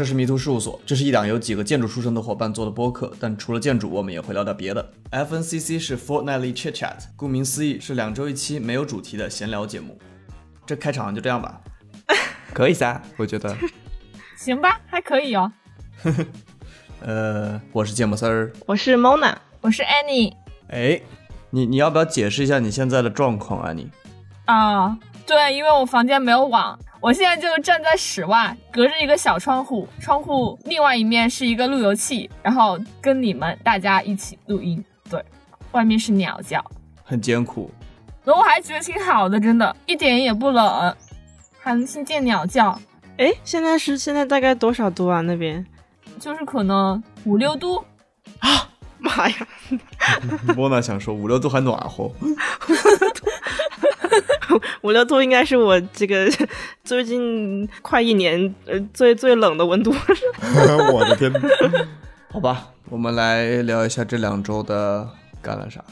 这是迷途事务所，这是一档由几个建筑出身的伙伴做的播客，但除了建筑，我们也会聊点别的。FNCC 是 Fortnightly Chit Chat，顾名思义是两周一期没有主题的闲聊节目。这开场就这样吧，可以噻，我觉得。行吧，还可以哦。呃，我是芥末丝儿，我是 Mona，我是 Annie。哎，你你要不要解释一下你现在的状况啊？你啊，对，因为我房间没有网。我现在就站在室外，隔着一个小窗户，窗户另外一面是一个路由器，然后跟你们大家一起录音。对，外面是鸟叫，很艰苦。那我还觉得挺好的，真的一点也不冷，还能听见鸟叫。哎，现在是现在大概多少度啊？那边就是可能五六度啊！妈呀！莫娜想说五六度还暖和。五六度应该是我这个最近快一年呃最最冷的温度。我的天！好吧，我们来聊一下这两周的干了啥。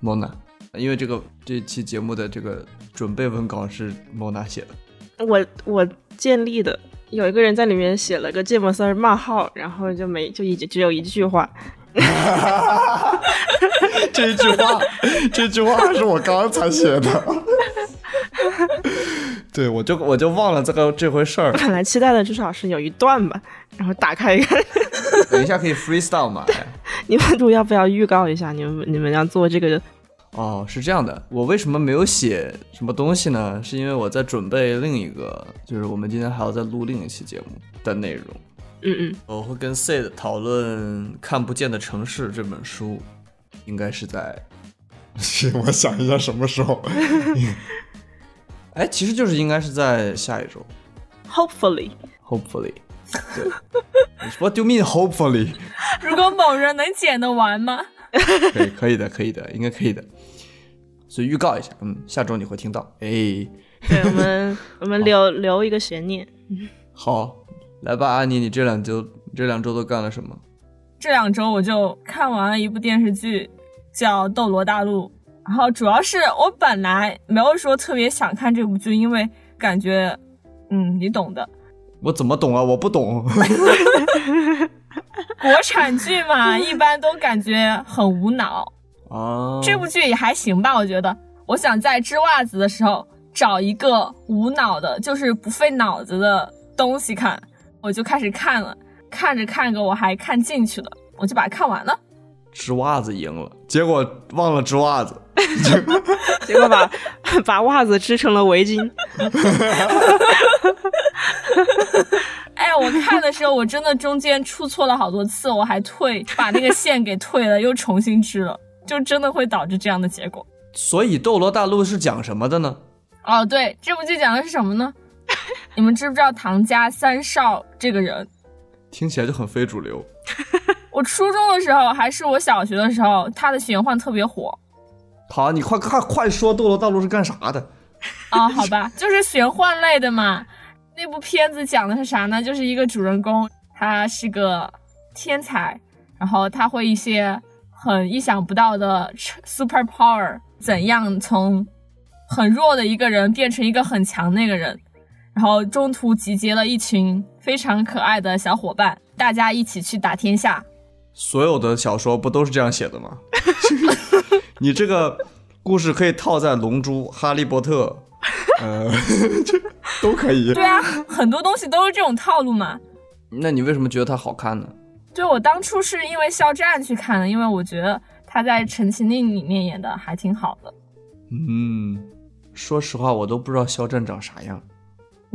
莫娜，因为这个这期节目的这个准备文稿是莫娜写的，我我建立的，有一个人在里面写了个芥末丝儿冒号，然后就没就一只有一句话。这句话，这句话是我刚才写的。对，我就我就忘了这个这回事儿。本来期待的至少是有一段吧，然后打开一看。等一下可以 freestyle 嘛？你们主要不要预告一下？你们你们要做这个？哦，是这样的。我为什么没有写什么东西呢？是因为我在准备另一个，就是我们今天还要再录另一期节目的内容。嗯嗯，我会跟 Sid 讨论《看不见的城市》这本书，应该是在，我想一下什么时候。哎，其实就是应该是在下一周，Hopefully，Hopefully，对，What do you mean Hopefully？如果某人能剪得完吗？可以，可以的，可以的，应该可以的。所以预告一下，嗯，下周你会听到。哎，对我们，我们留留一个悬念。好。来吧，安妮，你这两周这两周都干了什么？这两周我就看完了一部电视剧，叫《斗罗大陆》。然后主要是我本来没有说特别想看这部剧，因为感觉，嗯，你懂的。我怎么懂啊？我不懂。国产剧嘛，一般都感觉很无脑。哦。这部剧也还行吧，我觉得。我想在织袜子的时候找一个无脑的，就是不费脑子的东西看。我就开始看了，看着看着我还看进去了，我就把它看完了。织袜子赢了，结果忘了织袜子，结果把把袜子织成了围巾。哎，我看的时候我真的中间出错了好多次，我还退把那个线给退了，又重新织了，就真的会导致这样的结果。所以《斗罗大陆》是讲什么的呢？哦，对，这部剧讲的是什么呢？你们知不知道唐家三少这个人？听起来就很非主流。我初中的时候还是我小学的时候，他的玄幻特别火。好，你快快快说《斗罗大陆》是干啥的？啊，好吧，就是玄幻类的嘛。那部片子讲的是啥呢？就是一个主人公，他是个天才，然后他会一些很意想不到的 super power，怎样从很弱的一个人变成一个很强那个人。然后中途集结了一群非常可爱的小伙伴，大家一起去打天下。所有的小说不都是这样写的吗？你这个故事可以套在《龙珠》《哈利波特》，呃，都可以。对啊，很多东西都是这种套路嘛。那你为什么觉得它好看呢？对我当初是因为肖战去看的，因为我觉得他在《陈情令》里面演的还挺好的。嗯，说实话，我都不知道肖战长啥样。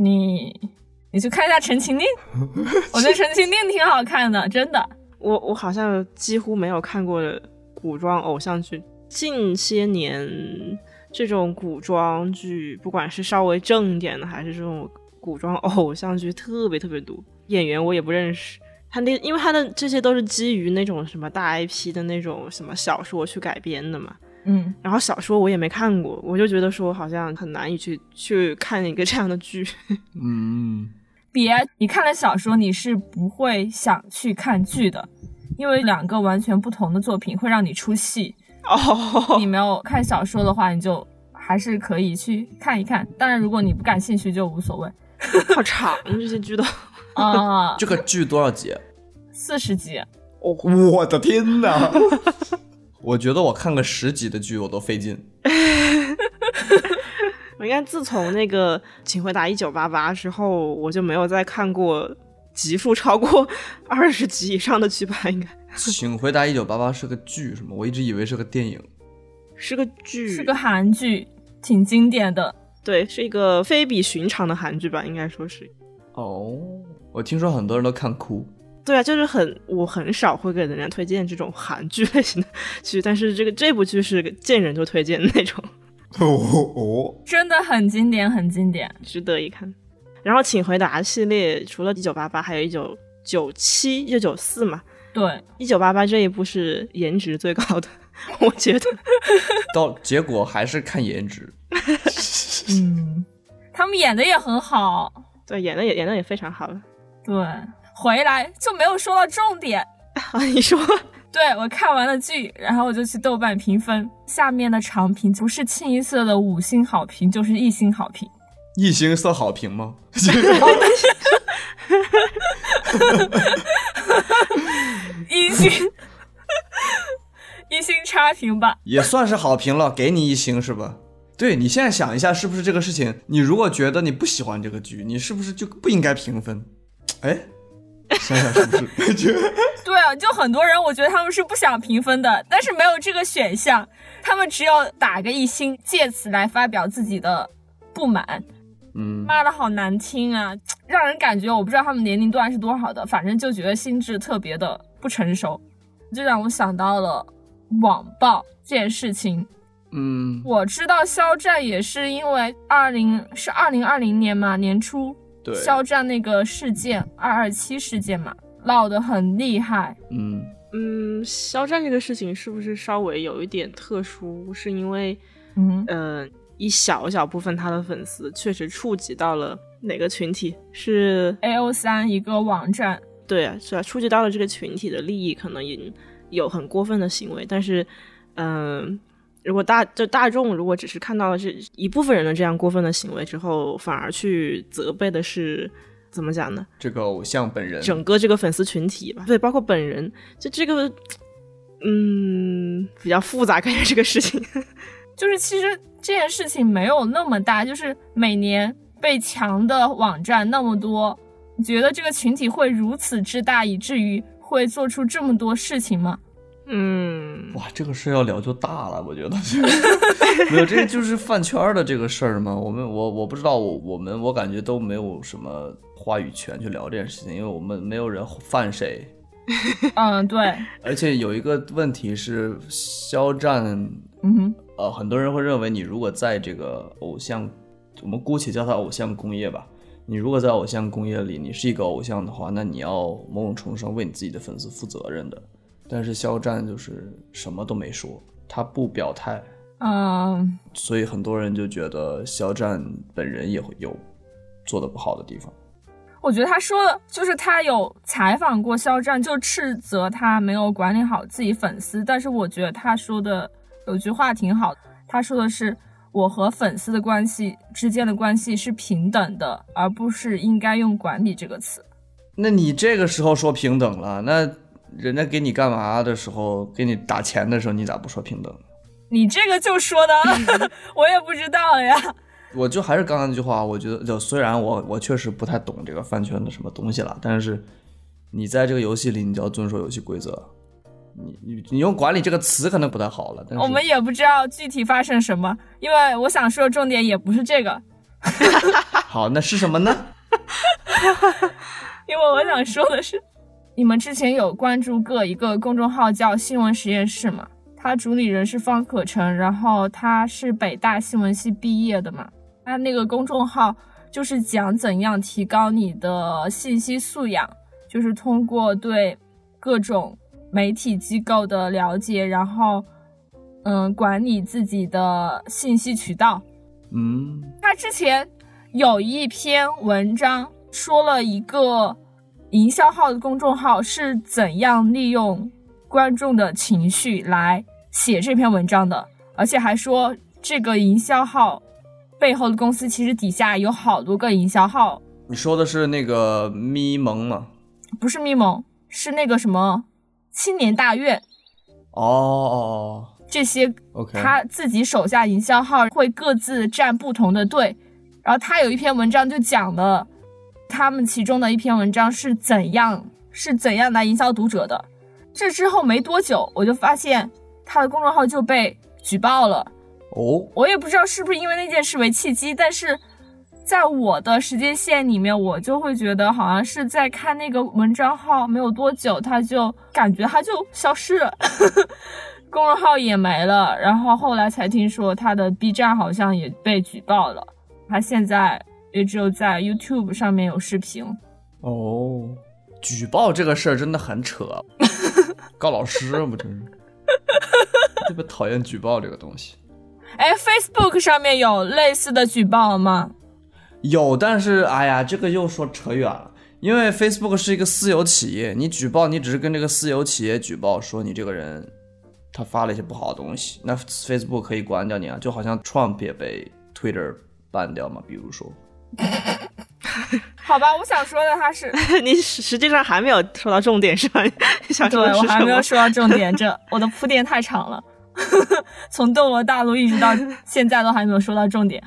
你，你去看一下《陈情令》，我觉得《陈情令》挺好看的，真的。我我好像几乎没有看过古装偶像剧。近些年，这种古装剧，不管是稍微正一点的，还是这种古装偶像剧，特别特别多。演员我也不认识，他那因为他的这些都是基于那种什么大 IP 的那种什么小说去改编的嘛。嗯，然后小说我也没看过，我就觉得说好像很难以去去看一个这样的剧。嗯，别，你看了小说，你是不会想去看剧的，因为两个完全不同的作品会让你出戏。哦，你没有看小说的话，你就还是可以去看一看。当然，如果你不感兴趣，就无所谓。好长这些剧都。啊，这个剧多少集？四十集。哦，我的天哪！我觉得我看个十集的剧我都费劲。我应该自从那个《请回答一九八八》之后，我就没有再看过集数超过二十集以上的剧吧？应该。请回答一九八八是个剧是吗？我一直以为是个电影。是个剧，是个韩剧，挺经典的。对，是一个非比寻常的韩剧吧？应该说是。哦，我听说很多人都看哭。对啊，就是很，我很少会给人家推荐这种韩剧类型的剧，但是这个这部剧是见人就推荐的那种。哦 哦，真的很经典，很经典，值得一看。然后，请回答系列除了一九八八，还有一九九七、一九九四嘛？对，一九八八这一部是颜值最高的，我觉得。到结果还是看颜值。嗯，他们演的也很好。对，演的也演的也非常好了。对，回来就没有说到重点啊！你说，对我看完了剧，然后我就去豆瓣评分，下面的长评不是清一色的五星好评，就是一星好评。一星算好评吗？一星，一星差评吧，也算是好评了，给你一星是吧？对你现在想一下，是不是这个事情？你如果觉得你不喜欢这个剧，你是不是就不应该评分？哎，想想是不是？对啊，就很多人，我觉得他们是不想评分的，但是没有这个选项，他们只有打个一星，借此来发表自己的不满。嗯，骂的好难听啊，让人感觉我不知道他们年龄段是多少的，反正就觉得心智特别的不成熟，就让我想到了网暴这件事情。嗯，我知道肖战也是因为二零是二零二零年嘛年初，对，肖战那个事件二二七事件嘛闹得很厉害。嗯嗯，肖战这个事情是不是稍微有一点特殊？是因为嗯呃一小小部分他的粉丝确实触及到了哪个群体？是 A O 三一个网站。对啊，是啊，触及到了这个群体的利益，可能也有很过分的行为，但是嗯。如果大就大众如果只是看到了这一部分人的这样过分的行为之后，反而去责备的是怎么讲呢？这个偶像本人，整个这个粉丝群体吧，对，包括本人，就这个，嗯，比较复杂，感觉这个事情，就是其实这件事情没有那么大，就是每年被强的网站那么多，你觉得这个群体会如此之大，以至于会做出这么多事情吗？嗯，哇，这个事要聊就大了，我觉得 没有，这就是饭圈的这个事儿嘛。我们我我不知道，我我们我感觉都没有什么话语权去聊这件事情，因为我们没有人犯谁。嗯，对。而且有一个问题是，肖战，嗯哼，呃，很多人会认为你如果在这个偶像，我们姑且叫它偶像工业吧，你如果在偶像工业里，你是一个偶像的话，那你要某种程度上为你自己的粉丝负责任的。但是肖战就是什么都没说，他不表态，嗯，所以很多人就觉得肖战本人也会有做的不好的地方。我觉得他说的就是他有采访过肖战，就斥责他没有管理好自己粉丝。但是我觉得他说的有句话挺好，他说的是我和粉丝的关系之间的关系是平等的，而不是应该用管理这个词。那你这个时候说平等了，那？人家给你干嘛的时候，给你打钱的时候，你咋不说平等？你这个就说的，我也不知道呀。我就还是刚刚那句话，我觉得就虽然我我确实不太懂这个饭圈的什么东西了，但是你在这个游戏里，你就要遵守游戏规则。你你你用管理这个词可能不太好了，但是我们也不知道具体发生什么，因为我想说的重点也不是这个。好，那是什么呢？因为我想说的是。你们之前有关注过一个公众号叫新闻实验室吗？他主理人是方可成，然后他是北大新闻系毕业的嘛。他那个公众号就是讲怎样提高你的信息素养，就是通过对各种媒体机构的了解，然后嗯管理自己的信息渠道。嗯，他之前有一篇文章说了一个。营销号的公众号是怎样利用观众的情绪来写这篇文章的？而且还说这个营销号背后的公司其实底下有好多个营销号你说的是那个咪蒙吗？不是咪蒙，是那个什么青年大院哦哦哦这些，哦，OK，他自己手下营销号会各自站不同的队，然后他有一篇文章就讲了他们其中的一篇文章是怎样是怎样来营销读者的。这之后没多久，我就发现他的公众号就被举报了。哦，我也不知道是不是因为那件事为契机，但是在我的时间线里面，我就会觉得好像是在看那个文章号没有多久，他就感觉他就消失了，公众号也没了。然后后来才听说他的 B 站好像也被举报了，他现在也只有在 YouTube 上面有视频。哦，举报这个事儿真的很扯，告老师不真是，特别讨厌举报这个东西。哎，Facebook 上面有类似的举报吗？有，但是哎呀，这个又说扯远了，因为 Facebook 是一个私有企业，你举报你只是跟这个私有企业举报，说你这个人他发了一些不好的东西，那 Facebook 可以关掉你啊，就好像 Trump 也被 Twitter 办掉嘛，比如说。好吧，我想说的他是 你实实际上还没有说到重点是吧？你 想说对我的是什么？还没有说到重点，这我的铺垫太长了，从斗罗大陆一直到现在都还没有说到重点。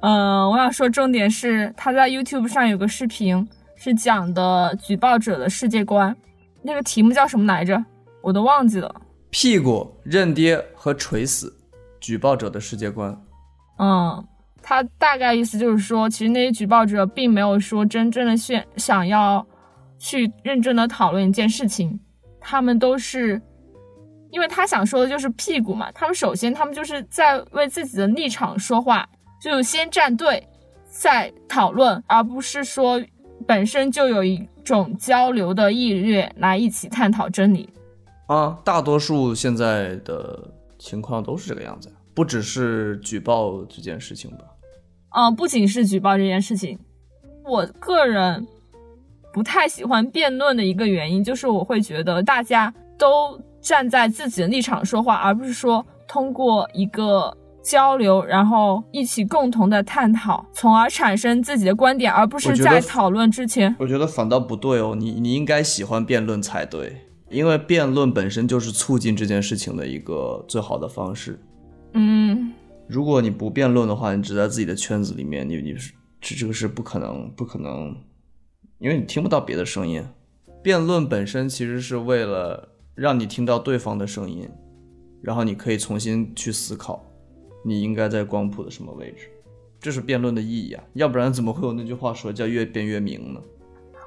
呃，我想说重点是他在 YouTube 上有个视频，是讲的举报者的世界观，那个题目叫什么来着？我都忘记了。屁股、认爹和垂死，举报者的世界观。嗯，他大概意思就是说，其实那些举报者并没有说真正的想想要去认真的讨论一件事情，他们都是，因为他想说的就是屁股嘛，他们首先他们就是在为自己的立场说话，就先站队，再讨论，而不是说本身就有一种交流的意愿来一起探讨真理。啊，大多数现在的情况都是这个样子，不只是举报这件事情吧。嗯，不仅是举报这件事情，我个人不太喜欢辩论的一个原因，就是我会觉得大家都站在自己的立场说话，而不是说通过一个交流，然后一起共同的探讨，从而产生自己的观点，而不是在讨论之前。我觉得反倒不对哦，你你应该喜欢辩论才对，因为辩论本身就是促进这件事情的一个最好的方式。嗯，如果你不辩论的话，你只在自己的圈子里面，你你是这这个是不可能不可能，因为你听不到别的声音。辩论本身其实是为了让你听到对方的声音，然后你可以重新去思考，你应该在光谱的什么位置，这是辩论的意义啊，要不然怎么会有那句话说叫越辩越明呢？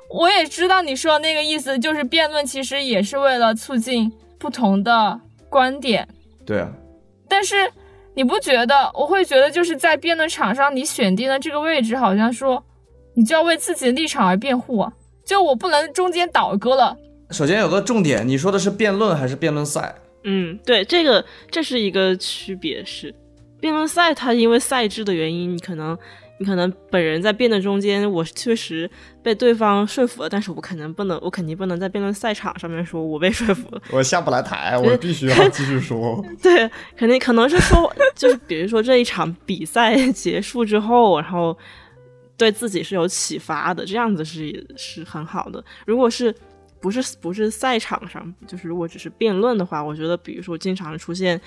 我也知道你说的那个意思，就是辩论其实也是为了促进不同的观点。对啊，但是你不觉得？我会觉得就是在辩论场上，你选定了这个位置，好像说你就要为自己的立场而辩护啊，就我不能中间倒戈了。首先有个重点，你说的是辩论还是辩论赛？嗯，对，这个这是一个区别是，辩论赛它因为赛制的原因，你可能你可能本人在辩论中间，我确实被对方说服了，但是我可能不能，我肯定不能在辩论赛场上面说我被说服了。我下不来台，我必须要继续说。对，肯定可能是说，就是比如说这一场比赛结束之后，然后对自己是有启发的，这样子是是很好的。如果是不是不是赛场上，就是如果只是辩论的话，我觉得比如说经常出现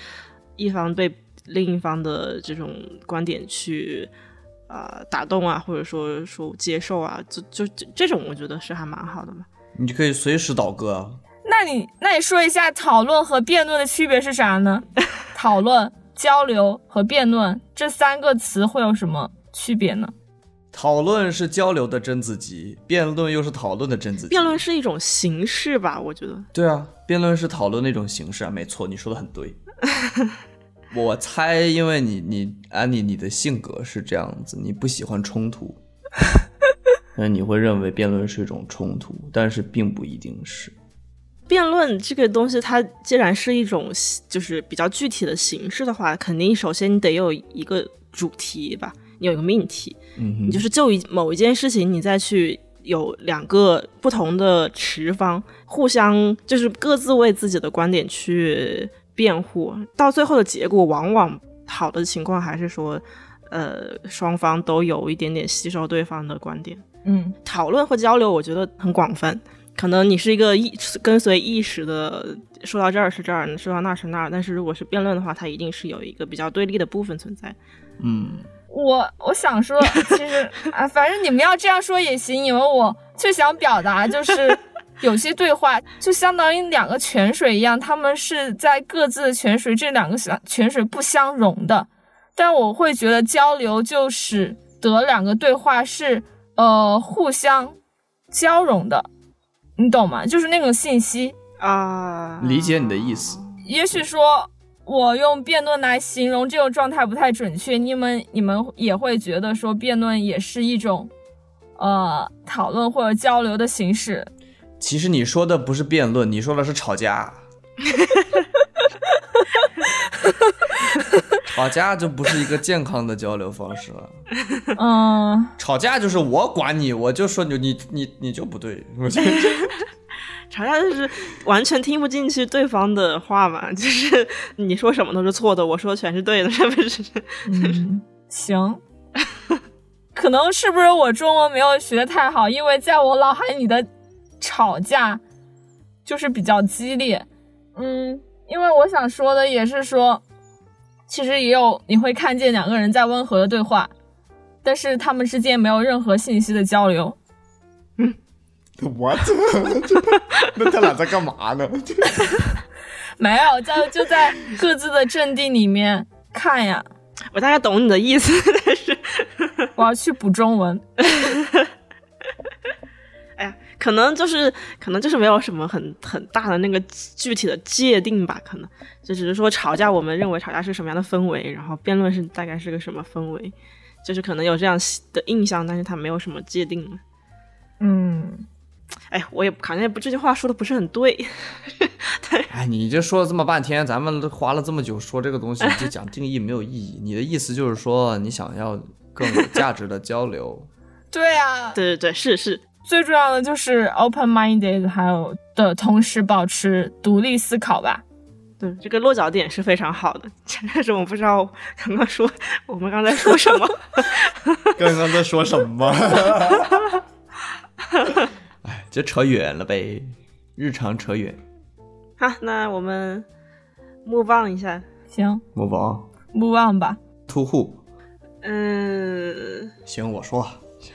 一方被另一方的这种观点去呃打动啊，或者说说接受啊，就就这这种，我觉得是还蛮好的嘛。你就可以随时倒戈啊。那你那你说一下讨论和辩论的区别是啥呢？讨论、交流和辩论这三个词会有什么区别呢？讨论是交流的真子集，辩论又是讨论的真子集。辩论是一种形式吧，我觉得。对啊，辩论是讨论的一种形式啊，没错，你说的很对。我猜，因为你你安妮你的性格是这样子，你不喜欢冲突，那你会认为辩论是一种冲突，但是并不一定是。辩论这个东西，它既然是一种就是比较具体的形式的话，肯定首先你得有一个主题吧，你有一个命题，嗯，你就是就一某一件事情，你再去有两个不同的持方，互相就是各自为自己的观点去辩护，到最后的结果，往往好的情况还是说，呃，双方都有一点点吸收对方的观点。嗯讨论和交流，我觉得很广泛。可能你是一个意跟随意识的，说到这儿是这儿，说到那儿是那儿。但是如果是辩论的话，它一定是有一个比较对立的部分存在。嗯，我我想说，其实啊，反正你们要这样说也行，因为我最想表达，就是有些对话就相当于两个泉水一样，他们是在各自的泉水，这两个小泉水不相容的。但我会觉得交流就使得两个对话是呃互相交融的，你懂吗？就是那种信息，啊，理解你的意思。也许说我用辩论来形容这种状态不太准确，你们你们也会觉得说辩论也是一种呃讨论或者交流的形式。其实你说的不是辩论，你说的是吵架。吵架就不是一个健康的交流方式了。嗯，吵架就是我管你，我就说你你你你就不对。我 就吵架就是完全听不进去对方的话嘛，就是你说什么都是错的，我说全是对的，是不是？嗯，行。可能是不是我中文没有学的太好？因为在我脑海里的吵架就是比较激烈。嗯，因为我想说的也是说，其实也有你会看见两个人在温和的对话，但是他们之间没有任何信息的交流。嗯 what？那他俩在干嘛呢？没有，在就在各自的阵地里面看呀。我大概懂你的意思，但是，我要去补中文。可能就是可能就是没有什么很很大的那个具体的界定吧，可能就只是说吵架，我们认为吵架是什么样的氛围，然后辩论是大概是个什么氛围，就是可能有这样的印象，但是它没有什么界定。嗯，哎，我也好像也不这句话说的不是很 对。哎，你这说了这么半天，咱们都花了这么久说这个东西，就讲定义没有意义。你的意思就是说，你想要更有价值的交流。对啊，对对对，是是，最重要的就是 open minded，还有的同时保持独立思考吧。对这个落脚点是非常好的。但是我不知道刚刚说我们刚才说什么。刚刚在说什么？哎，就扯远了呗，日常扯远。好，那我们 move on 一下。行某宝，move on 吧。突户，嗯，行，我说，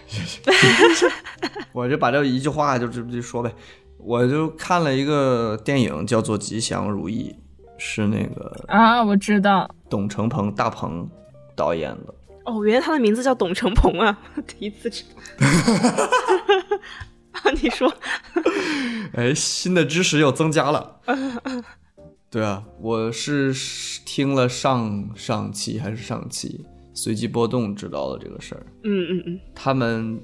我就把这一句话就这么就说呗。我就看了一个电影，叫做《吉祥如意》，是那个啊，我知道。董成鹏大鹏导演的。哦，原来他的名字叫董成鹏啊，第一次知道。啊，你说，哎，新的知识又增加了。对啊，我是听了上上期还是上期随机波动知道了这个事儿。嗯嗯嗯，他们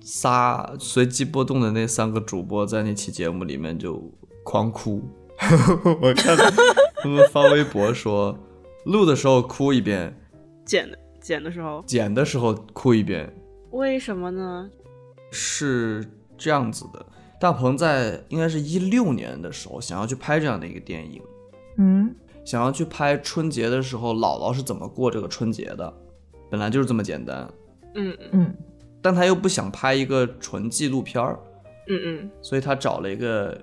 仨随机波动的那三个主播在那期节目里面就狂哭。我看他们发微博说，录的时候哭一遍，剪的剪的时候，剪的时候哭一遍，为什么呢？是这样子的。大鹏在应该是一六年的时候想要去拍这样的一个电影，嗯想要去拍春节的时候姥姥是怎么过这个春节的，本来就是这么简单。嗯嗯嗯但他又不想拍一个纯纪录片儿，嗯嗯所以他找了一个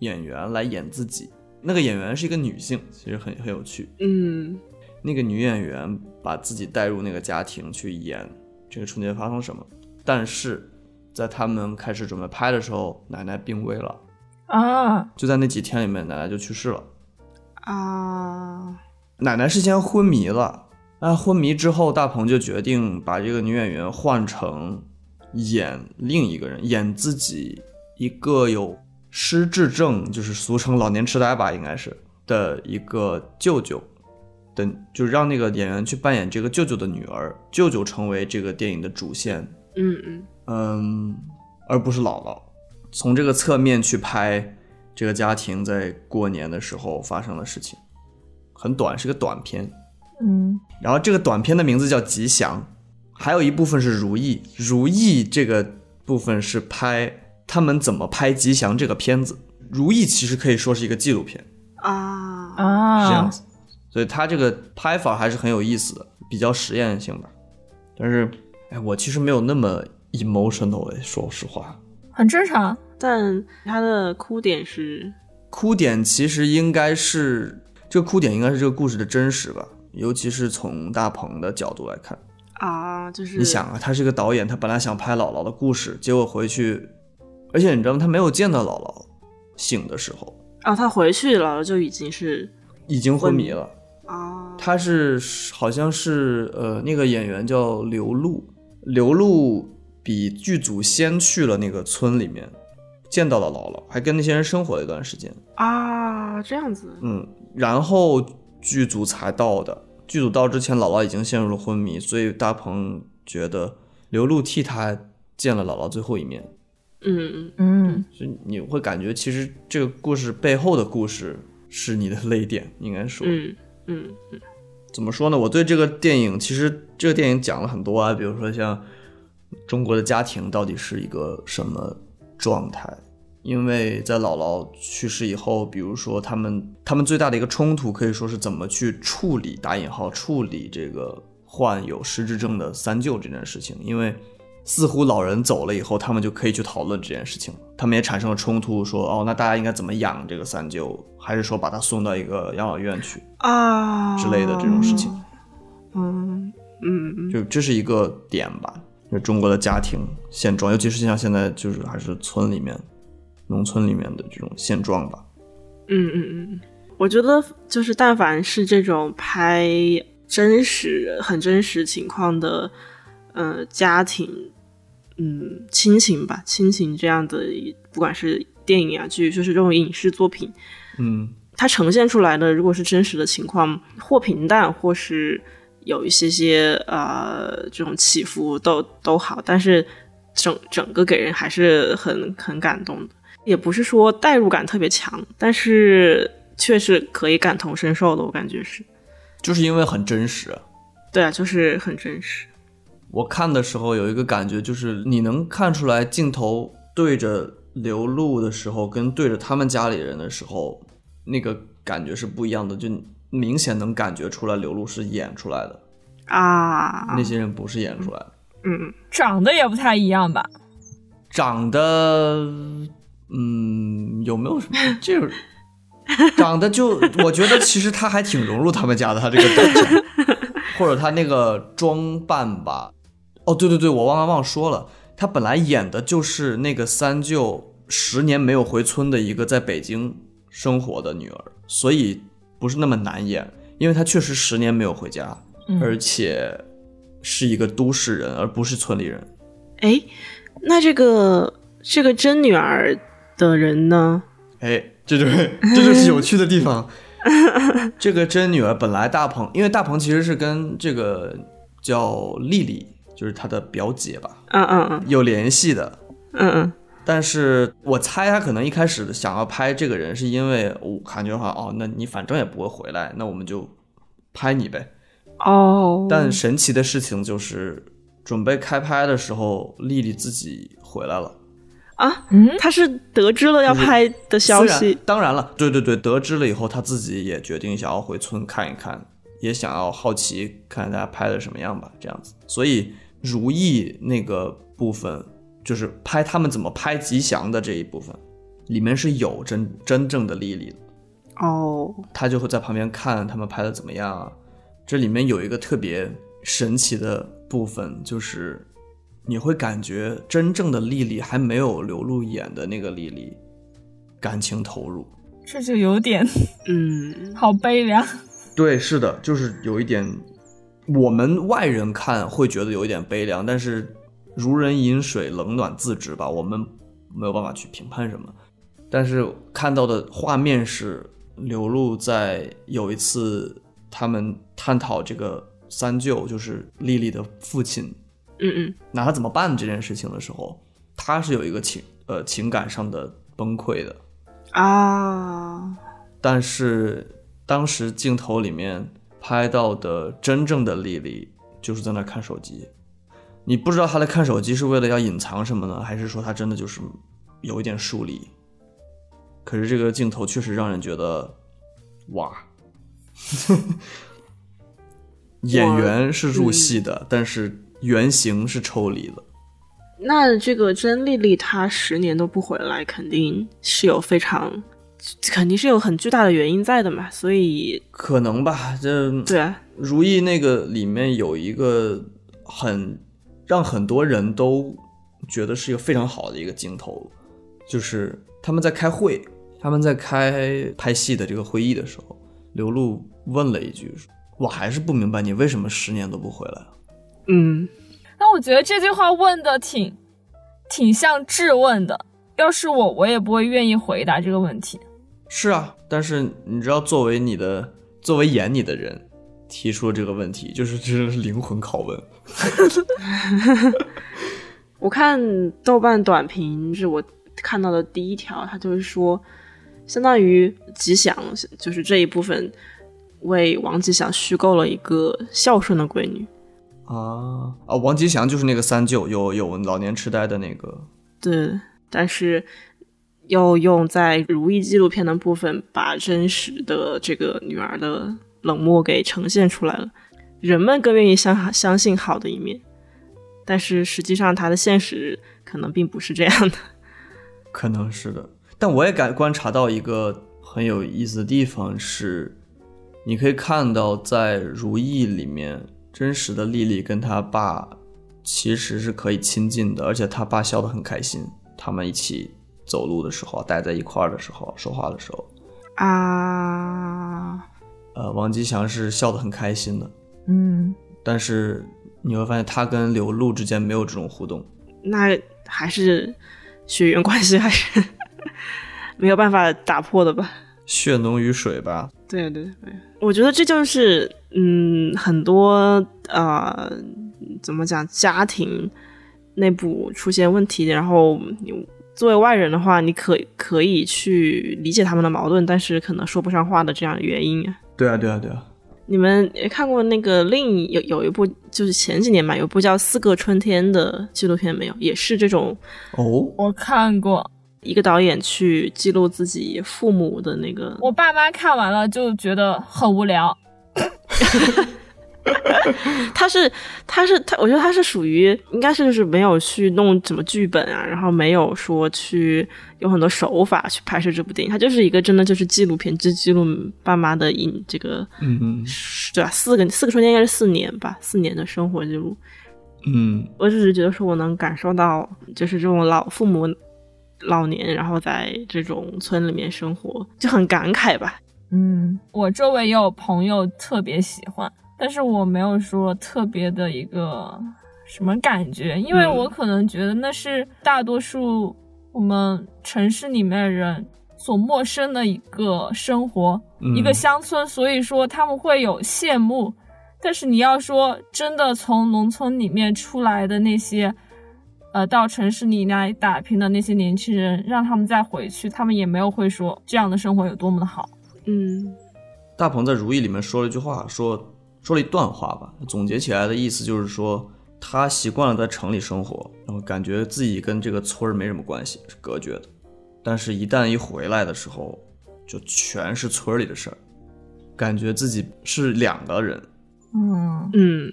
演员来演自己。那个演员是一个女性，其实很很有趣。嗯那个女演员把自己带入那个家庭去演这个春节发生什么，但是在他们开始准备拍的时候，奶奶病危了，啊，就在那几天里面，奶奶就去世了。啊，奶奶事先昏迷了，啊，昏迷之后，大鹏就决定把这个女演员换成演另一个人，演自己一个有失智症，就是俗称老年痴呆吧，应该是的一个舅舅的，就让那个演员去扮演这个舅舅的女儿，舅舅成为这个电影的主线，嗯嗯嗯，而不是姥姥。从这个侧面去拍这个家庭在过年的时候发生的事情，很短，是个短片。嗯然后这个短片的名字叫《吉祥》，还有一部分是《如意》。《如意》这个部分是拍他们怎么拍《吉祥》这个片子，《如意》其实可以说是一个纪录片，啊是这样啊，子。所以它这个拍法还是很有意思的，比较实验性吧。但是，哎，我其实没有那么 emotional 哎，说实话，很正常。但他的哭点是，哭点其实应该是这个哭点应该是这个故事的真实吧，尤其是从大鹏的角度来看啊，就是你想啊，他是个导演，他本来想拍姥姥的故事，结果回去，而且你知道吗？他没有见到姥姥醒的时候啊，他回去姥姥就已经是已经昏迷了啊，他是好像是呃那个演员叫刘露，刘露比剧组先去了那个村里面。见到了姥姥，还跟那些人生活了一段时间啊，这样子。嗯，然后剧组才到的。剧组到之前，姥姥已经陷入了昏迷，所以大鹏觉得刘露替他见了姥姥最后一面。嗯嗯嗯，所以你会感觉，其实这个故事背后的故事是你的泪点，应该说。嗯嗯嗯。怎么说呢？我对这个电影，其实这个电影讲了很多啊，比如说像中国的家庭到底是一个什么。状态，因为在姥姥去世以后，比如说他们他们最大的一个冲突，可以说是怎么去处理打引号处理这个患有失智症的三舅这件事情。因为似乎老人走了以后，他们就可以去讨论这件事情，他们也产生了冲突，说哦，那大家应该怎么养这个三舅，还是说把他送到一个养老院去啊之类的这种事情。嗯嗯，就这是一个点吧。就中国的家庭现状，尤其是像现在，就是还是村里面、农村里面的这种现状吧。嗯嗯嗯，我觉得就是但凡是这种拍真实、很真实情况的，呃，家庭，嗯，亲情吧，亲情这样的，不管是电影啊剧，就是这种影视作品，嗯，它呈现出来的，如果是真实的情况，或平淡，或是。有一些些呃这种起伏都都好，但是整整个给人还是很很感动的，也不是说代入感特别强，但是确实可以感同身受的，我感觉是，就是因为很真实，对啊，就是很真实。我看的时候有一个感觉，就是你能看出来镜头对着刘露的时候，跟对着他们家里人的时候，那个感觉是不一样的，就。明显能感觉出来，刘露是演出来的啊，那些人不是演出来的。嗯，长得也不太一样吧？长得，嗯，有没有什么？这 长得就，我觉得其实他还挺融入他们家的，他这个感情，或者他那个装扮吧。哦，对对对，我忘了忘说了，他本来演的就是那个三舅十年没有回村的一个在北京生活的女儿，所以。不是那么难演，因为他确实十年没有回家，而且是一个都市人，而不是村里人。哎，那这个这个真女儿的人呢？哎，这就是这就是有趣的地方。这个真女儿本来大鹏，因为大鹏其实是跟这个叫丽丽，就是她的表姐吧，嗯嗯嗯，有联系的，嗯嗯。但是我猜他可能一开始想要拍这个人，是因为我感觉话哦，那你反正也不会回来，那我们就拍你呗。哦。但神奇的事情就是，准备开拍的时候，丽丽自己回来了。啊？嗯，他是得知了要拍的消息。当然了，对对对，得知了以后，他自己也决定想要回村看一看，也想要好奇看大家拍的什么样吧，这样子。所以如意那个部分。就是拍他们怎么拍吉祥的这一部分，里面是有真真正的丽丽的哦，他就会在旁边看他们拍的怎么样啊。这里面有一个特别神奇的部分，就是你会感觉真正的丽丽还没有刘露演的那个丽丽感情投入，这就有点嗯，好悲凉。对，是的，就是有一点，我们外人看会觉得有一点悲凉，但是。如人饮水，冷暖自知吧。我们没有办法去评判什么，但是看到的画面是刘露在有一次他们探讨这个三舅，就是丽丽的父亲，嗯嗯，拿他怎么办这件事情的时候，他是有一个情呃情感上的崩溃的啊。但是当时镜头里面拍到的真正的莉莉，就是在那看手机。你不知道他在看手机是为了要隐藏什么呢，还是说他真的就是有一点疏离？可是这个镜头确实让人觉得，哇，演员是入戏的，但是原型是抽离的。那这个甄丽丽她十年都不回来，肯定是有非常，肯定是有很巨大的原因在的嘛。所以可能吧，这对啊，如懿那个里面有一个很让很多人都觉得是一个非常好的一个镜头，就是他们在开会，他们在开拍戏的这个会议的时候，刘露问了一句：“我还是不明白你为什么十年都不回来。”嗯，那我觉得这句话问的挺挺像质问的。要是我，我也不会愿意回答这个问题。是啊，但是你知道，作为你的作为演你的人提出了这个问题，就是这是灵魂拷问。我看豆瓣短评是我看到的第一条，他就是说，相当于吉祥，就是这一部分为王吉祥虚构了一个孝顺的闺女。啊啊！王吉祥就是那个三舅，有有老年痴呆的那个。对，但是要用在如意纪录片的部分，把真实的这个女儿的冷漠给呈现出来了。人们更愿意相相信好的一面，但是实际上他的现实可能并不是这样的。可能是的，但我也感观察到一个很有意思的地方是，你可以看到在如意里面。真实的丽丽跟她爸其实是可以亲近的，而且她爸笑得很开心。他们一起走路的时候，待在一块儿的时候，说话的时候，啊，呃，王吉祥是笑得很开心的。嗯，但是你会发现他跟刘露之间没有这种互动。那还是血缘关系还是 没有办法打破的吧？血浓于水吧？对对对，我觉得这就是。嗯，很多呃，怎么讲，家庭内部出现问题，然后你作为外人的话，你可可以去理解他们的矛盾，但是可能说不上话的这样的原因。对啊，对啊，对啊。你们也看过那个另有有一部，就是前几年吧，有部叫《四个春天》的纪录片没有？也是这种哦，我看过一个导演去记录自己父母的那个。我爸妈看完了就觉得很无聊。他是，他是他，我觉得他是属于，应该是就是没有去弄什么剧本啊，然后没有说去有很多手法去拍摄这部电影，他就是一个真的就是纪录片，就记录爸妈的影这个，嗯嗯，对吧？四个四个春天应该是四年吧，四年的生活记录。嗯，我只是觉得说我能感受到，就是这种老父母老年，然后在这种村里面生活，就很感慨吧。嗯，我周围也有朋友特别喜欢，但是我没有说特别的一个什么感觉，因为我可能觉得那是大多数我们城市里面的人所陌生的一个生活，一个乡村，所以说他们会有羡慕。但是你要说真的从农村里面出来的那些，呃，到城市里来打拼的那些年轻人，让他们再回去，他们也没有会说这样的生活有多么的好。嗯，大鹏在《如意》里面说了一句话，说说了一段话吧，总结起来的意思就是说，他习惯了在城里生活，然后感觉自己跟这个村儿没什么关系，是隔绝的。但是，一旦一回来的时候，就全是村里的事儿，感觉自己是两个人。嗯嗯，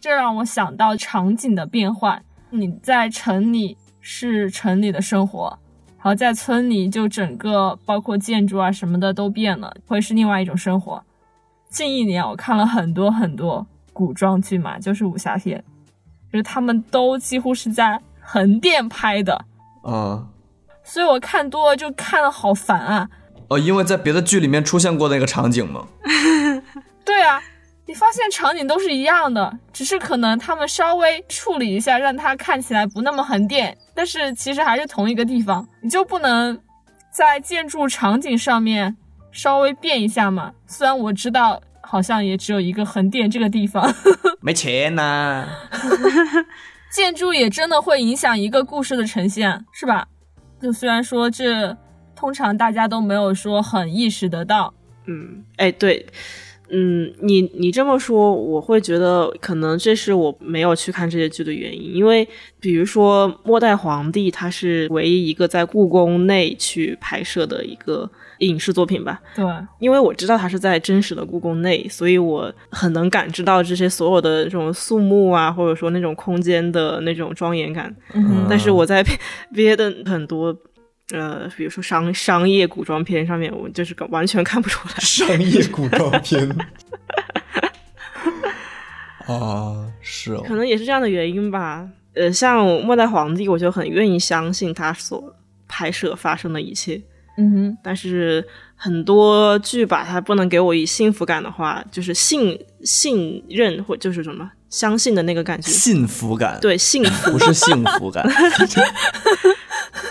这让我想到场景的变换，你在城里是城里的生活。然后在村里，就整个包括建筑啊什么的都变了，会是另外一种生活。近一年我看了很多很多古装剧嘛，就是武侠片，就是他们都几乎是在横店拍的啊，所以我看多了就看了好烦啊。哦，因为在别的剧里面出现过那个场景吗？对啊。你发现场景都是一样的，只是可能他们稍微处理一下，让它看起来不那么横店，但是其实还是同一个地方。你就不能在建筑场景上面稍微变一下嘛？虽然我知道好像也只有一个横店这个地方，没钱呐。建筑也真的会影响一个故事的呈现，是吧？就虽然说这通常大家都没有说很意识得到，嗯，哎，对。嗯，你你这么说，我会觉得可能这是我没有去看这些剧的原因，因为比如说《末代皇帝》，它是唯一一个在故宫内去拍摄的一个影视作品吧。对，因为我知道它是在真实的故宫内，所以我很能感知到这些所有的这种肃穆啊，或者说那种空间的那种庄严感。嗯但是我在别 别的很多。呃，比如说商商业古装片上面，我就是完全看不出来。商业古装片 啊，是哦，可能也是这样的原因吧。呃，像《末代皇帝》，我就很愿意相信他所拍摄发生的一切。嗯哼，但是很多剧吧，它不能给我以幸福感的话，就是信信任或就是什么相信的那个感觉。幸福感，对，幸福不是幸福感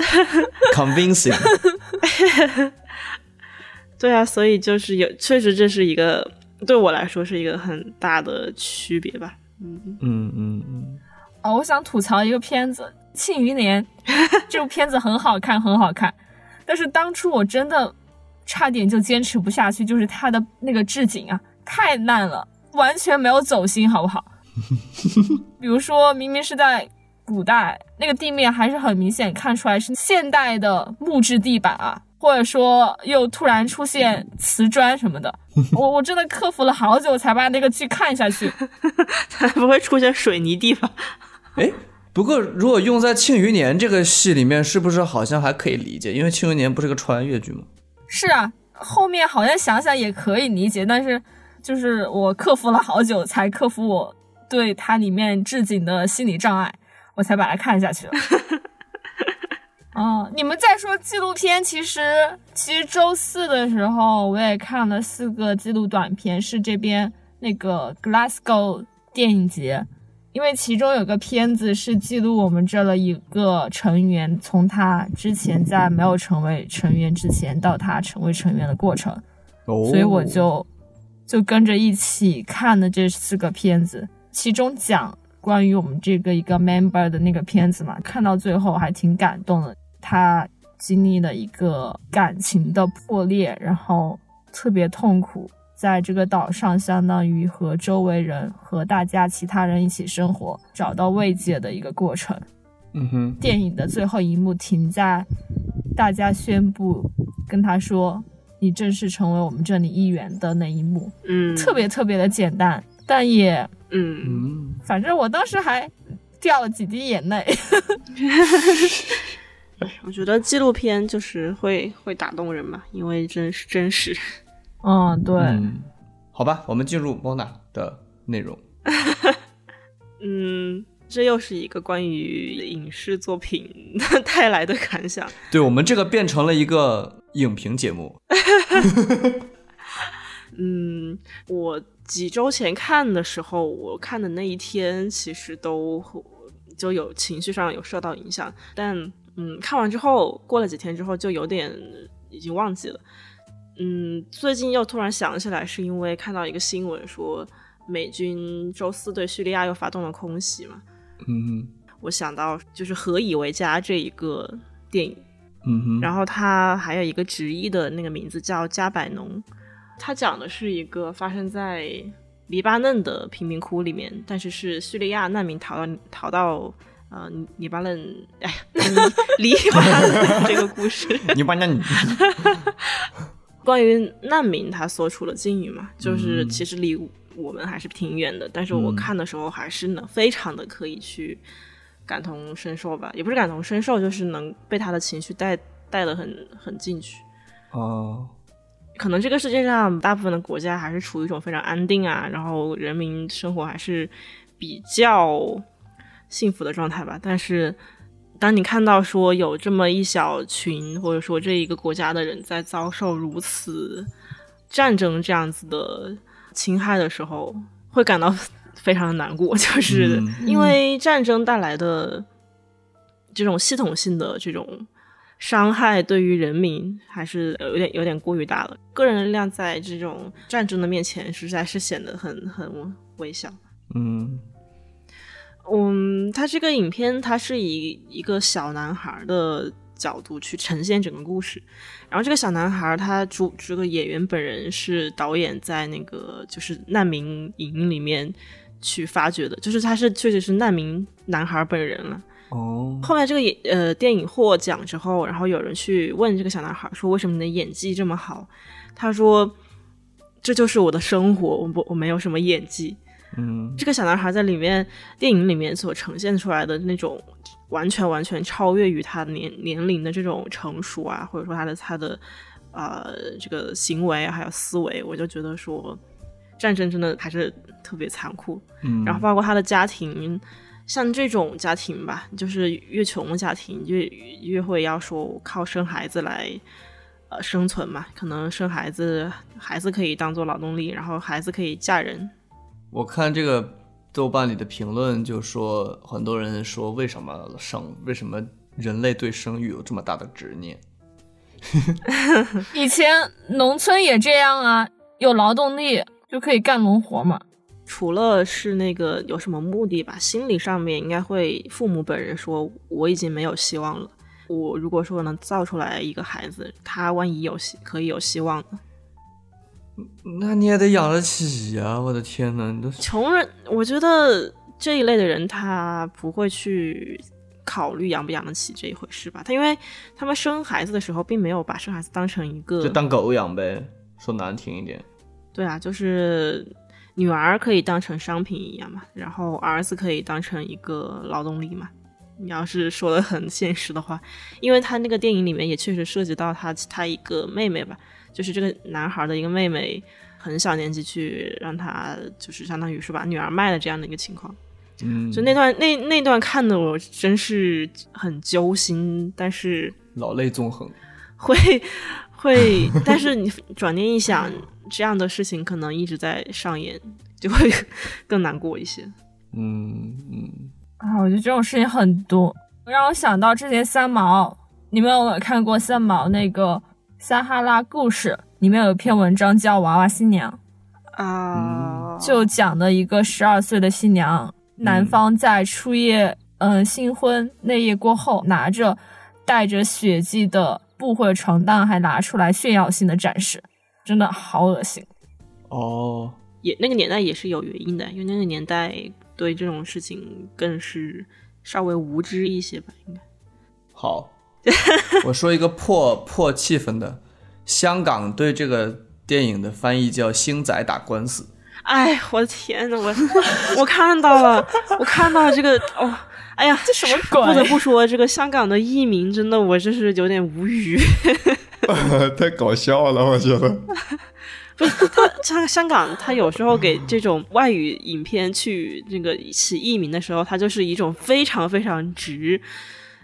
convincing。对啊，所以就是有，确实这是一个对我来说是一个很大的区别吧。嗯嗯嗯嗯，哦，我想吐槽一个片子《庆余年》，这部片子很好看，很好看。但是当初我真的差点就坚持不下去，就是它的那个置景啊，太烂了，完全没有走心，好不好？比如说明明是在古代，那个地面还是很明显看出来是现代的木质地板啊，或者说又突然出现瓷砖什么的，我我真的克服了好久才把那个剧看下去。才不会出现水泥地板？哎，不过如果用在《庆余年》这个戏里面，是不是好像还可以理解？因为《庆余年》不是个穿越剧吗？是啊，后面好像想想也可以理解，但是就是我克服了好久才克服我对它里面置景的心理障碍，我才把它看下去了。哦，你们在说纪录片，其实其实周四的时候我也看了四个纪录短片，是这边那个 Glasgow 电影节，因为其中有个片子是记录我们这的一个成员从他之前在没有成为成员之前到他成为成员的过程，哦所以我就就跟着一起看的这四个片子，其中讲关于我们这个一个 member 的那个片子嘛，看到最后还挺感动的。他经历了一个感情的破裂，然后特别痛苦，在这个岛上相当于和周围人和大家其他人一起生活，找到慰藉的一个过程。嗯哼，电影的最后一幕停在大家宣布跟他说“你正式成为我们这里一员”的那一幕，嗯，特别特别的简单，但也嗯，嗯，反正我当时还掉了几滴眼泪。我觉得纪录片就是会会打动人嘛，因为真是真实。嗯，对，嗯，好吧，我们进入 Mona 的内容。嗯，这又是一个关于影视作品 带来的感想。对我们这个变成了一个影评节目。嗯，我几周前看的时候，我看的那一天其实都就有情绪上有受到影响，但嗯，看完之后过了几天之后就有点已经忘记了。嗯，最近又突然想起来，是因为看到一个新闻说美军周四对叙利亚又发动了空袭嘛，嗯我想到就是《何以为家》这一个电影，嗯哼，然后它还有一个直译的那个名字叫《加百农》，它讲的是一个发生在黎巴嫩的贫民窟里面，但是是叙利亚难民逃到逃到呃黎巴嫩，哎呀，黎 黎巴嫩这个故事。黎巴嫩，关于难民他所处的境遇嘛，就是嗯。其实离我们还是挺远的，但是我嗯。看的时候还是能非常的可以去感同身受吧，也不是感同身受，就是能被他的情绪带带的很很进去。哦，可能这个世界上大部分的国家还是处于一种非常安定啊，然后人民生活还是比较幸福的状态吧。但是，当你看到说有这么一小群，或者说这一个国家的人在遭受如此战争这样子的侵害的时候，会感到 非常的难过，就是嗯因为战争带来的这种系统性的这种伤害，对于人民还是有点有点过于大了。个人力量在这种战争的面前，实在是显得很很微小。嗯嗯，他这个影片它是以一个小男孩的角度去呈现整个故事。然后这个小男孩他主这个演员本人是导演在那个就是难民营里面去发掘的，就是他是确实是难民男孩本人了。哦，后来这个演呃电影获奖之后，然后有人去问这个小男孩说：“为什么你的演技这么好？”他说：“这就是我的生活，我不我没有什么演技。”嗯，这个小男孩在里面电影里面所呈现出来的那种完全完全超越于他年年龄的这种成熟啊，或者说他的他的呃这个行为啊还有思维，我就觉得说战争真的还是特别残酷。嗯，然后包括他的家庭，像这种家庭吧，就是越穷的家庭越越会要说靠生孩子来呃生存嘛，可能生孩子孩子可以当做劳动力，然后孩子可以嫁人。我看这个豆瓣里的评论就说，很多人说为什么生为什么人类对生育有这么大的执念？以前农村也这样啊，有劳动力就可以干农活嘛。除了是那个有什么目的吧，心理上面应该会父母本人说我已经没有希望了。我如果说能造出来一个孩子，他万一有希可以有希望呢？那你也得养得起呀！我的天呐，你都穷人，我觉得这一类的人他不会去考虑养不养得起这一回事吧？他因为他们生孩子的时候并没有把生孩子当成一个就当狗养呗，说难听一点。对啊，就是女儿可以当成商品一样嘛，然后儿子可以当成一个劳动力嘛。你要是说的很现实的话，因为他那个电影里面也确实涉及到他他一个妹妹吧，就是这个男孩的一个妹妹，很小年纪去让他就是相当于是把女儿卖了这样的一个情况。嗯，就那段那那段看的我真是很揪心，但是老泪纵横。会会，但是你转念一想，这样的事情可能一直在上演，就会 更难过一些。嗯嗯，啊，我觉得这种事情很多，让我想到之前三毛，你们有没有看过三毛那个《撒哈拉故事》？里面有一篇文章叫《娃娃新娘》，啊，就讲的一个十二岁的新娘，男方在初夜，嗯、新婚那夜过后，拿着带着血迹的布或者床单，还拿出来炫耀性的展示，真的好恶心。哦，也那个年代也是有原因的，因为那个年代对这种事情更是稍微无知一些吧，应该。好，我说一个破破气氛的，香港对这个电影的翻译叫“星仔打官司哎，我的天呐，我我看到了，我看到了这个哦，哎呀，这什么 鬼？不得不说，这个香港的译名真的，我真是有点无语。太搞笑了，我觉得。不是他，香香港，他有时候给这种外语影片去那个起译名的时候，他就是一种非常非常直，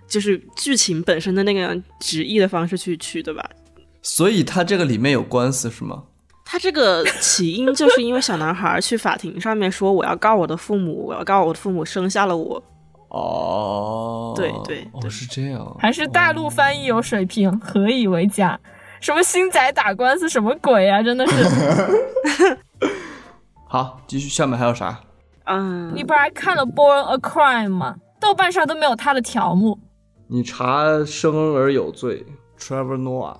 就是剧情本身的那个直译的方式去取，对吧？”，所以他这个里面有官司是吗？他这个起因就是因为小男孩去法庭上面说我要告我的父母，我要告我的父母生下了我。哦，对对哦，是这样。还是大陆翻译有水平，何以为假？什么星仔打官司，什么鬼啊！真的是，好，继续，下面还有啥？嗯，你不是还看了《Born a Crime》吗？豆瓣上都没有他的条目。你查生而有罪，Trevor Noah。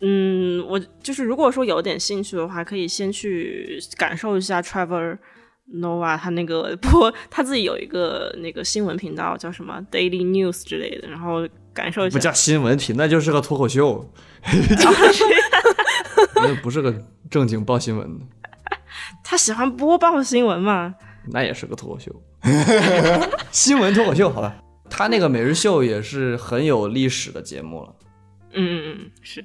嗯，我就是如果说有点兴趣的话，可以先去感受一下 Trevor Noah 他那个播他自己有一个那个新闻频道叫什么 Daily News 之类的，然后感受一下。不叫新闻频，那就是个脱口秀 那不是个正经报新闻的，他喜欢播报新闻嘛？那也是个脱口秀，新闻脱口秀，好吧。他那个每日秀也是很有历史的节目了。嗯嗯嗯，是。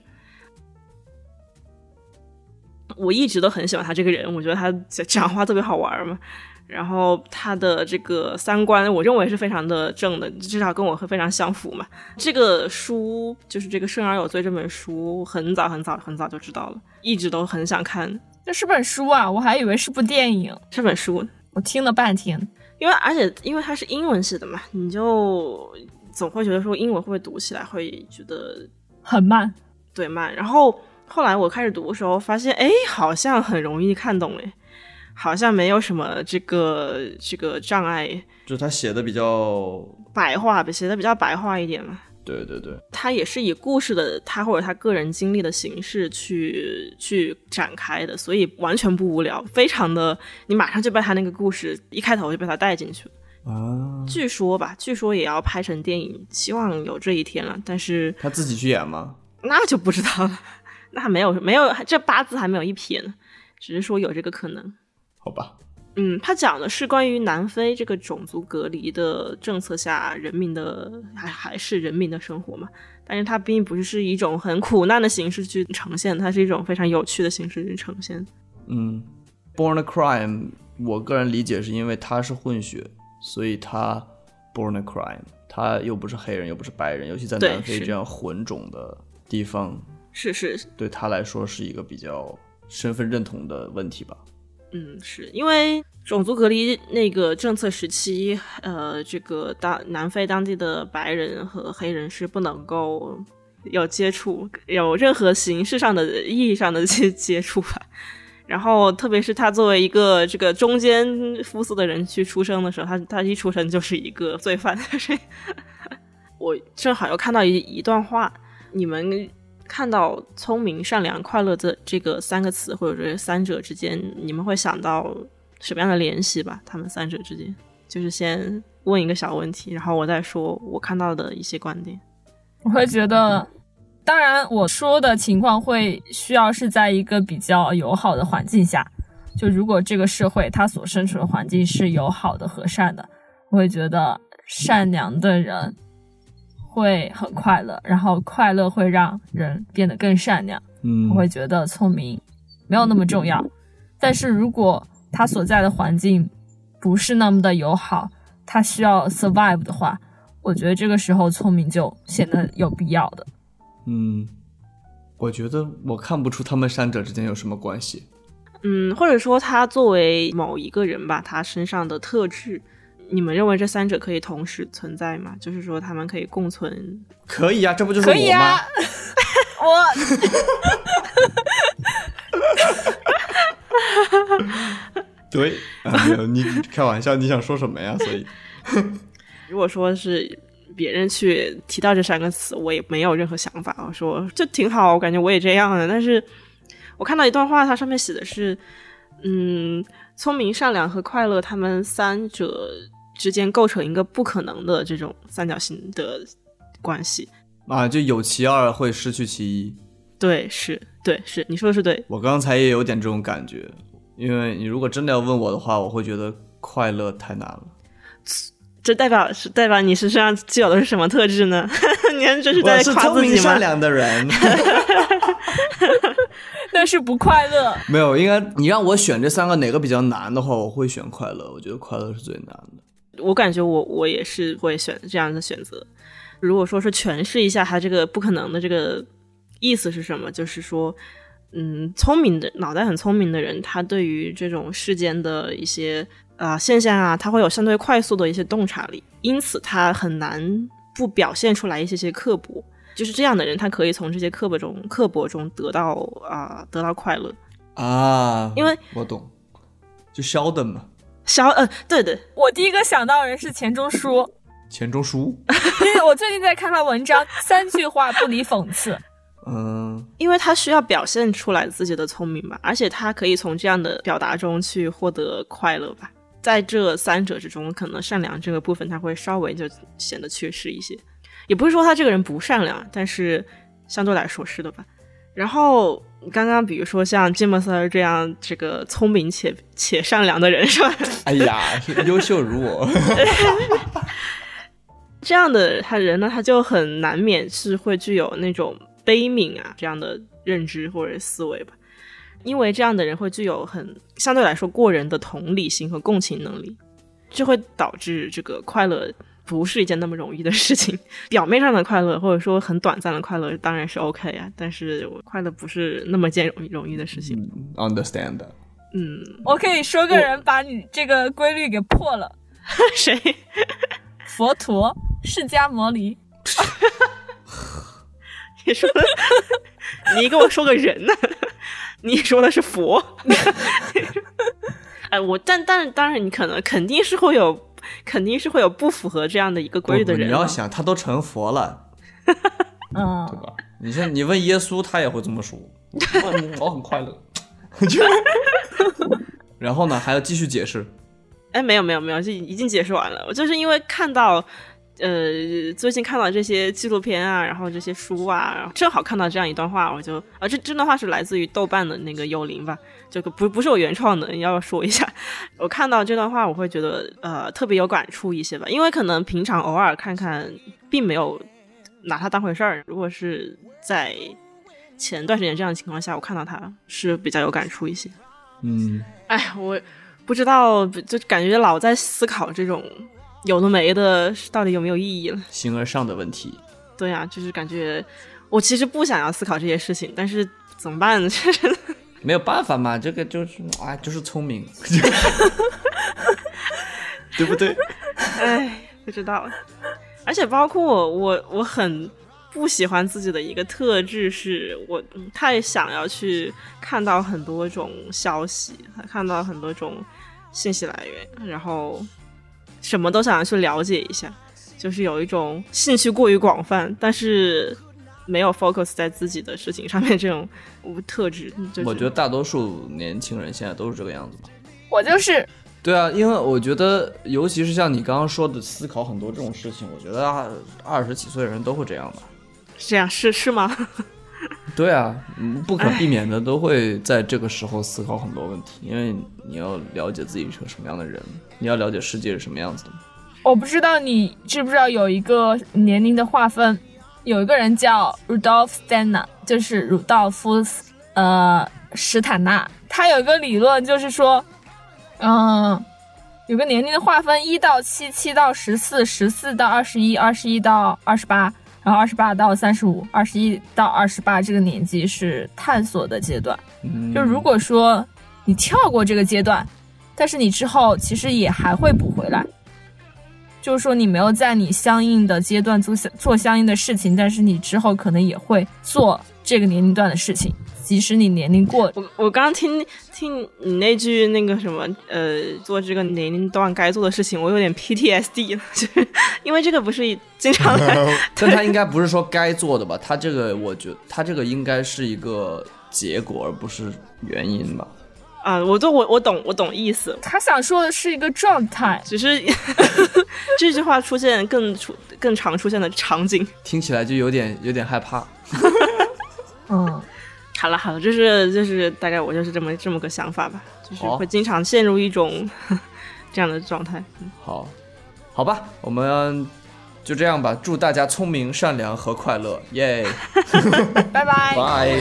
我一直都很喜欢他这个人，我觉得他讲话特别好玩嘛。然后他的这个三观，我认为是非常的正的，至少跟我会非常相符嘛。这个书就是这个《生而有罪》这本书，很早很早很早就知道了，一直都很想看这是本书啊，我还以为是部电影。这本书，我听了半天，因为而且因为它是英文写的嘛，你就总会觉得说英文会不会读起来会觉得很慢。对慢。然后后来我开始读的时候，发现哎，好像很容易看懂哎。好像没有什么这个这个障碍，就是他写的比较白话，写的比较白话一点嘛。对对对，他也是以故事的他或者他个人经历的形式去去展开的，所以完全不无聊，非常的你马上就被他那个故事一开头就被他带进去了。啊，据说吧，据说也要拍成电影，希望有这一天了，但是他自己去演吗？那就不知道了，那没有没有这八字还没有一撇呢，只是说有这个可能。好吧，嗯，他讲的是关于南非这个种族隔离的政策下人民的还还是人民的生活嘛，但是它并不是一种很苦难的形式去呈现，它是一种非常有趣的形式去呈现。嗯，Born a Crime，我个人理解是因为他是混血，所以他 Born a Crime，他又不是黑人又不是白人，尤其在南非这样混种的地方，是是，对他来说是一个比较身份认同的问题吧。嗯，是因为种族隔离那个政策时期，呃，这个当南非当地的白人和黑人是不能够有接触，有任何形式上的意义上的接接触吧。然后，特别是他作为一个这个中间肤色的人去出生的时候，他他一出生就是一个罪犯。所 以我正好又看到一一段话，你们看到聪明、善良、快乐的这个三个词，或者这三者之间，你们会想到什么样的联系吧？他们三者之间，就是先问一个小问题，然后我再说我看到的一些观点。我会觉得，当然我说的情况会需要是在一个比较友好的环境下。就如果这个社会它所身处的环境是友好的、和善的，我会觉得善良的人会很快乐，然后快乐会让人变得更善良。嗯我会觉得聪明没有那么重要。但是如果他所在的环境不是那么的友好，他需要 survive 的话，我觉得这个时候聪明就显得有必要的。嗯，我觉得我看不出他们三者之间有什么关系。嗯，或者说他作为某一个人吧，他身上的特质，你们认为这三者可以同时存在吗？就是说他们可以共存？可以啊、这不就是可以我吗？啊，我对，你开玩笑，你想说什么呀？所以，如果说是别人去提到这三个词，我也没有任何想法。我说就挺好，我感觉我也这样的。但是我看到一段话，它上面写的是，嗯，聪明、善良和快乐，他们三者之间构成一个不可能的这种三角形的关系。啊，就有其二会失去其一。对，是，对，是，你说的是对。我刚才也有点这种感觉，因为你如果真的要问我的话，我会觉得快乐太难了。这代表是代表你身上具有的是什么特质呢？你看这是我是在夸聪明善自己吗？良的人，但是不快乐。没有，应该你让我选这三个哪个比较难的话，我会选快乐。我觉得快乐是最难的。我感觉我我也是会选这样的选择。如果说是诠释一下他这个不可能的这个意思是什么，就是说，嗯，聪明的脑袋很聪明的人，他对于这种世间的一些啊、现象啊，他会有相对快速的一些洞察力，因此他很难不表现出来一些些刻薄。就是这样的人，他可以从这些刻薄中刻薄中得到啊、得到快乐。啊，因为我懂，就 Sheldon 嘛，小呃，对对，我第一个想到的人是钱钟书，钱钟书，因为我最近在看他文章，三句话不离讽刺。嗯，因为他需要表现出来自己的聪明吧，而且他可以从这样的表达中去获得快乐吧。在这三者之中，可能善良这个部分他会稍微就显得缺失一些，也不是说他这个人不善良，但是相对来说是的吧。然后刚刚比如说像吉姆斯这样这个聪明且且善良的人是吧？哎呀，优秀如我，这样的他人呢，他就很难免是会具有那种悲悯啊这样的认知或者思维吧，因为这样的人会具有很相对来说过人的同理心和共情能力，就会导致这个快乐不是一件那么容易的事情。表面上的快乐或者说很短暂的快乐当然是 OK 啊，但是我快乐不是那么件容易容易的事情。understand。嗯，我可以说个人把你这个规律给破了。谁？佛陀释迦摩尼，你说的，你跟我说个人呢？你说的是佛。哎，我但但当然，你可能肯定是会有，肯定是会有不符合这样的一个规律的人你要想，他都成佛了，嗯对，吧？你像你问耶稣，他也会这么说，我我很快乐。然后呢，还要继续解释。哎，没有没有没有，就已经解释完了。我就是因为看到，呃，最近看到这些纪录片啊，然后这些书啊，然后正好看到这样一段话，我就啊，这这段话是来自于豆瓣的那个幽灵吧，这个不不是我原创的，要说一下。我看到这段话，我会觉得呃特别有感触一些吧，因为可能平常偶尔看看，并没有拿它当回事儿。如果是在前段时间这样的情况下，我看到它是比较有感触一些。嗯，哎，我不知道，就感觉老在思考这种有的没的到底有没有意义了。形而上的问题。对呀、就是感觉我其实不想要思考这些事情，但是怎么办呢？就 是没有办法嘛，这个就是啊，就是聪明，对不对？哎，不知道。而且包括我，我我很不喜欢自己的一个特质，是我嗯太想要去看到很多种消息，看到很多种信息来源，然后什么都想要去了解一下，就是有一种兴趣过于广泛，但是没有 focus 在自己的事情上面这种无特质。就是、我觉得大多数年轻人现在都是这个样子吧。我就是对啊，因为我觉得，尤其是像你刚刚说的，思考很多这种事情，我觉得啊，二十几岁的人都会这样吧。这样是是吗？对啊，嗯不可避免的都会在这个时候思考很多问题，因为你要了解自己是个什么样的人，你要了解世界是什么样子的。我不知道你知不知道有一个年龄的划分，有一个人叫 Rudolf Steiner，就是鲁道夫斯呃史坦纳，他有一个理论就是说，嗯、有个年龄的划分，一到七，七到十四，十四到二十一，二十一到二十八，然后二十八到三十五，二十一到二十八这个年纪是探索的阶段。嗯，就如果说你跳过这个阶段，但是你之后其实也还会补回来。就是说你没有在你相应的阶段做相做相应的事情，但是你之后可能也会做这个年龄段的事情，即使你年龄过。我我刚刚听听你那句那个什么呃，做这个年龄段该做的事情，我有点 PTSD 了，就是因为这个不是经常在 但他应该不是说该做的吧？他这个，我觉得他这个应该是一个结果，而不是原因吧？啊，我都我我懂我懂意思，他想说的是一个状态，只是 这句话出现更出更常出现的场景。听起来就有点有点害怕。嗯，好了好了，就是就是大概我就是这么这么个想法吧，就是会经常陷入一种这样的状态。嗯好，好吧，我们就这样吧。祝大家聪明、善良和快乐，耶、拜拜。拜。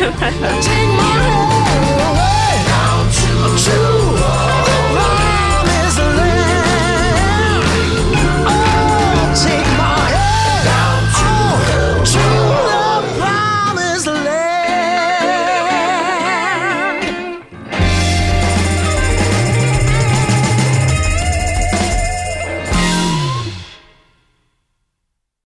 true.